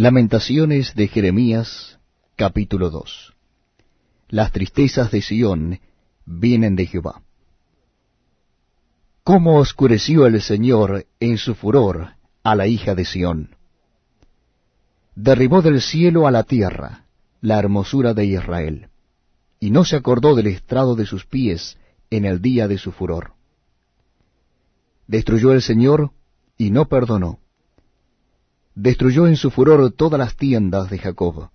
Lamentaciones de Jeremías, capítulo 2 Las tristezas de Sión vienen de Jehová. ¿Cómo oscureció el Señor en su furor a la hija de Sión? Derribó del cielo a la tierra la hermosura de Israel, y no se acordó del estrado de sus pies en el día de su furor. Destruyó el Señor y no perdonó. Destruyó en su furor todas las tiendas de Jacob.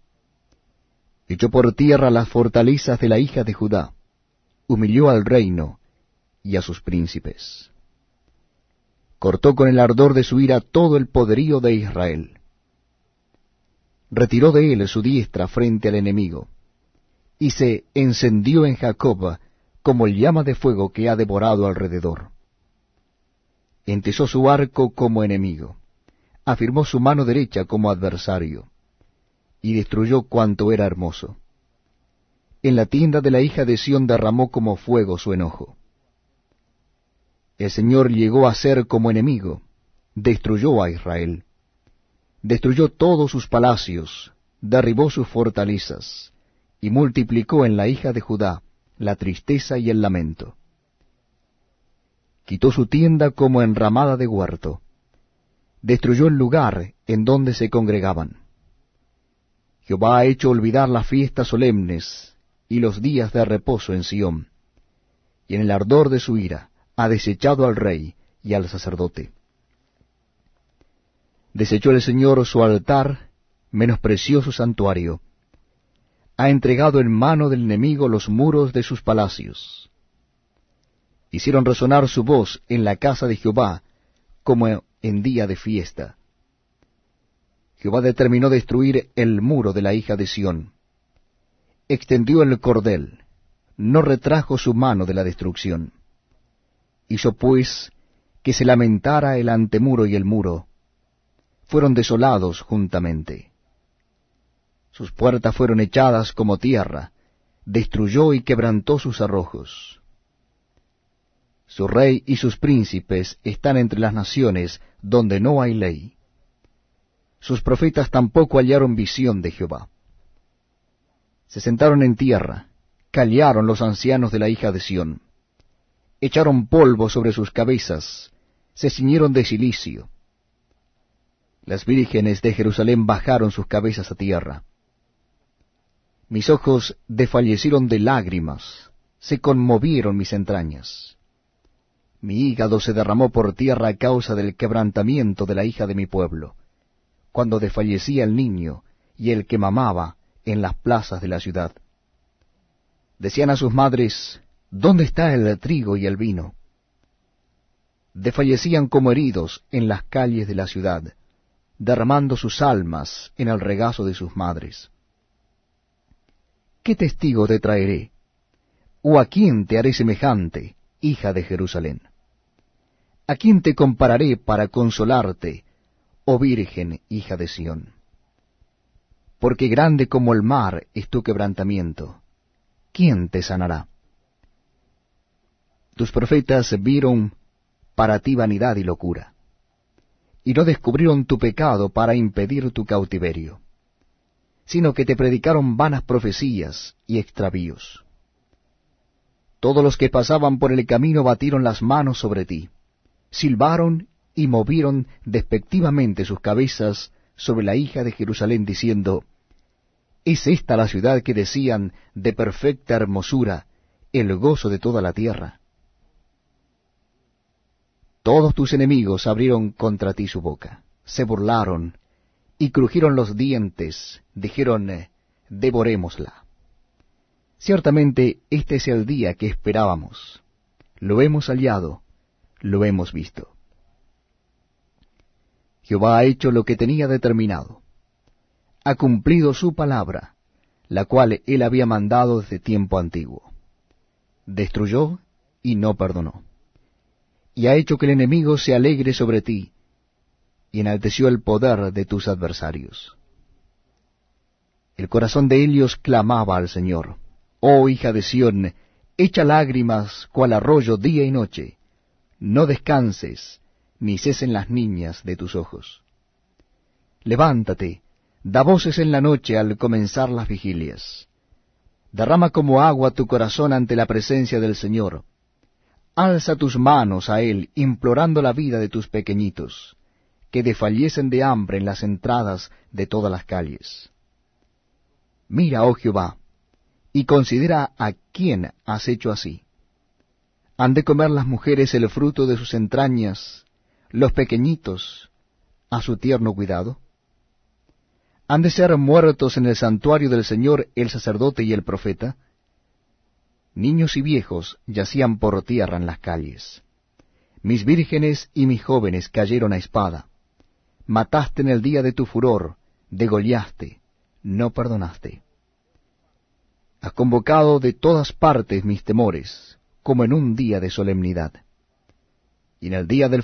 Echó por tierra las fortalezas de la hija de Judá. Humilló al reino y a sus príncipes. Cortó con el ardor de su ira todo el poderío de Israel. Retiró de él su diestra frente al enemigo, y se encendió en Jacob como llama de fuego que ha devorado alrededor. Entesó su arco como enemigo, afirmó su mano derecha como adversario, y destruyó cuanto era hermoso. En la tienda de la hija de Sión derramó como fuego su enojo. El Señor llegó a ser como enemigo, destruyó a Israel. Destruyó todos sus palacios, derribó sus fortalezas, y multiplicó en la hija de Judá la tristeza y el lamento. Quitó su tienda como enramada de huerto, destruyó el lugar en donde se congregaban. Jehová ha hecho olvidar las fiestas solemnes y los días de reposo en Sión, y en el ardor de su ira ha desechado al rey y al sacerdote. Desechó el Señor su altar, menospreció su santuario. Ha entregado en mano del enemigo los muros de sus palacios. Hicieron resonar su voz en la casa de Jehová, como en día de fiesta. Jehová determinó destruir el muro de la hija de Sión. Extendió el cordel, no retrajo su mano de la destrucción. Hizo pues que se lamentara el antemuro y el muro. Fueron desolados juntamente. Sus puertas fueron echadas como tierra, destruyó y quebrantó sus arrojos. Su rey y sus príncipes están entre las naciones donde no hay ley. Sus profetas tampoco hallaron visión de Jehová. Se sentaron en tierra, callaron los ancianos de la hija de Sión echaron polvo sobre sus cabezas, se ciñeron de silicio. Las vírgenes de Jerusalén bajaron sus cabezas a tierra. Mis ojos desfallecieron de lágrimas, se conmovieron mis entrañas. Mi hígado se derramó por tierra a causa del quebrantamiento de la hija de mi pueblo, cuando desfallecía el niño y el que mamaba en las plazas de la ciudad. Decían a sus madres, ¿Dónde está el trigo y el vino? Desfallecían como heridos en las calles de la ciudad, derramando sus almas en el regazo de sus madres. ¿Qué testigo te traeré? ¿O a quién te haré semejante, hija de Jerusalén? ¿A quién te compararé para consolarte, oh Virgen, hija de Sión? Porque grande como el mar es tu quebrantamiento. ¿Quién te sanará? Tus profetas vieron para ti vanidad y locura, y no descubrieron tu pecado para impedir tu cautiverio, sino que te predicaron vanas profecías y extravíos. Todos los que pasaban por el camino batieron las manos sobre ti, silbaron y movieron despectivamente sus cabezas sobre la hija de Jerusalén, diciendo, ¿Es esta la ciudad que decían de perfecta hermosura, el gozo de toda la tierra? Todos tus enemigos abrieron contra ti su boca, se burlaron y crujieron los dientes, dijeron, devorémosla. Ciertamente este es el día que esperábamos. Lo hemos hallado, lo hemos visto. Jehová ha hecho lo que tenía determinado. Ha cumplido su palabra, la cual él había mandado desde tiempo antiguo. Destruyó y no perdonó y ha hecho que el enemigo se alegre sobre ti, y enalteció el poder de tus adversarios. El corazón de Helios clamaba al Señor, Oh hija de Sión, echa lágrimas cual arroyo día y noche, no descanses, ni cesen las niñas de tus ojos. Levántate, Da voces en la noche al comenzar las vigilias. Derrama como agua tu corazón ante la presencia del Señor. Alza tus manos a Él, implorando la vida de tus pequeñitos, que desfallecen de hambre en las entradas de todas las calles. Mira, oh Jehová, y considera a quién has hecho así. Han de comer las mujeres el fruto de sus entrañas, los pequeñitos a su tierno cuidado. Han de ser muertos en el santuario del Señor el sacerdote y el profeta. Niños y viejos yacían por tierra en las calles. Mis vírgenes y mis jóvenes cayeron a espada. Mataste en el día de tu furor, degollaste, no perdonaste. Has convocado de todas partes mis temores, como en un día de solemnidad. Y en el día del